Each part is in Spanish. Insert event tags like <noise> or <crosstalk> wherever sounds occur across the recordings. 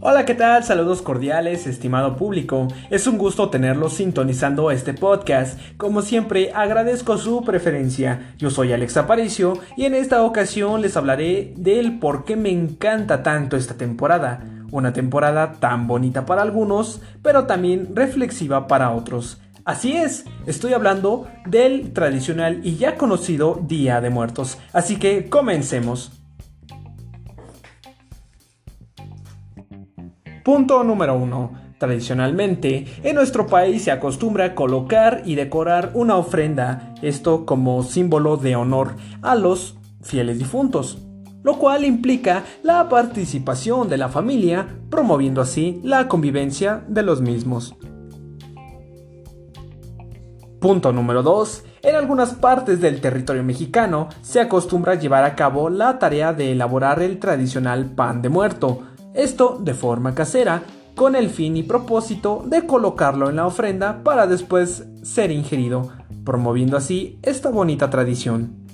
Hola, ¿qué tal? Saludos cordiales, estimado público. Es un gusto tenerlos sintonizando este podcast. Como siempre, agradezco su preferencia. Yo soy Alex Aparicio y en esta ocasión les hablaré del por qué me encanta tanto esta temporada. Una temporada tan bonita para algunos, pero también reflexiva para otros. Así es, estoy hablando del tradicional y ya conocido Día de Muertos. Así que comencemos. Punto número 1. Tradicionalmente, en nuestro país se acostumbra colocar y decorar una ofrenda, esto como símbolo de honor a los fieles difuntos, lo cual implica la participación de la familia, promoviendo así la convivencia de los mismos. Punto número 2. En algunas partes del territorio mexicano se acostumbra llevar a cabo la tarea de elaborar el tradicional pan de muerto, esto de forma casera, con el fin y propósito de colocarlo en la ofrenda para después ser ingerido, promoviendo así esta bonita tradición.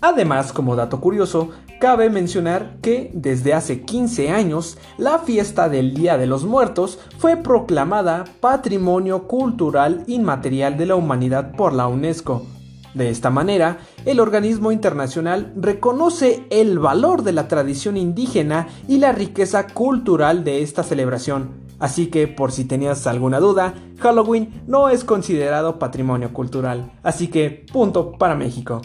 Además, como dato curioso, cabe mencionar que desde hace 15 años la fiesta del Día de los Muertos fue proclamada Patrimonio Cultural Inmaterial de la Humanidad por la UNESCO, de esta manera, el organismo internacional reconoce el valor de la tradición indígena y la riqueza cultural de esta celebración. Así que, por si tenías alguna duda, Halloween no es considerado patrimonio cultural. Así que, punto para México.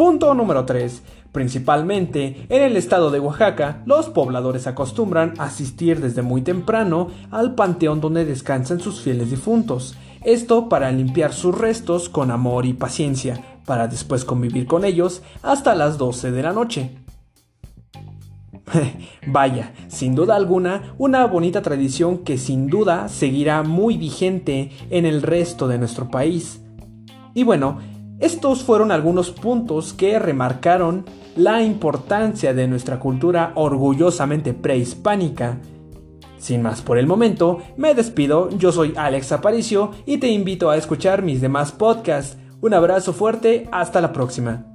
Punto número 3. Principalmente en el estado de Oaxaca, los pobladores acostumbran asistir desde muy temprano al panteón donde descansan sus fieles difuntos. Esto para limpiar sus restos con amor y paciencia, para después convivir con ellos hasta las 12 de la noche. <laughs> Vaya, sin duda alguna, una bonita tradición que sin duda seguirá muy vigente en el resto de nuestro país. Y bueno, estos fueron algunos puntos que remarcaron la importancia de nuestra cultura orgullosamente prehispánica. Sin más por el momento, me despido, yo soy Alex Aparicio y te invito a escuchar mis demás podcasts. Un abrazo fuerte, hasta la próxima.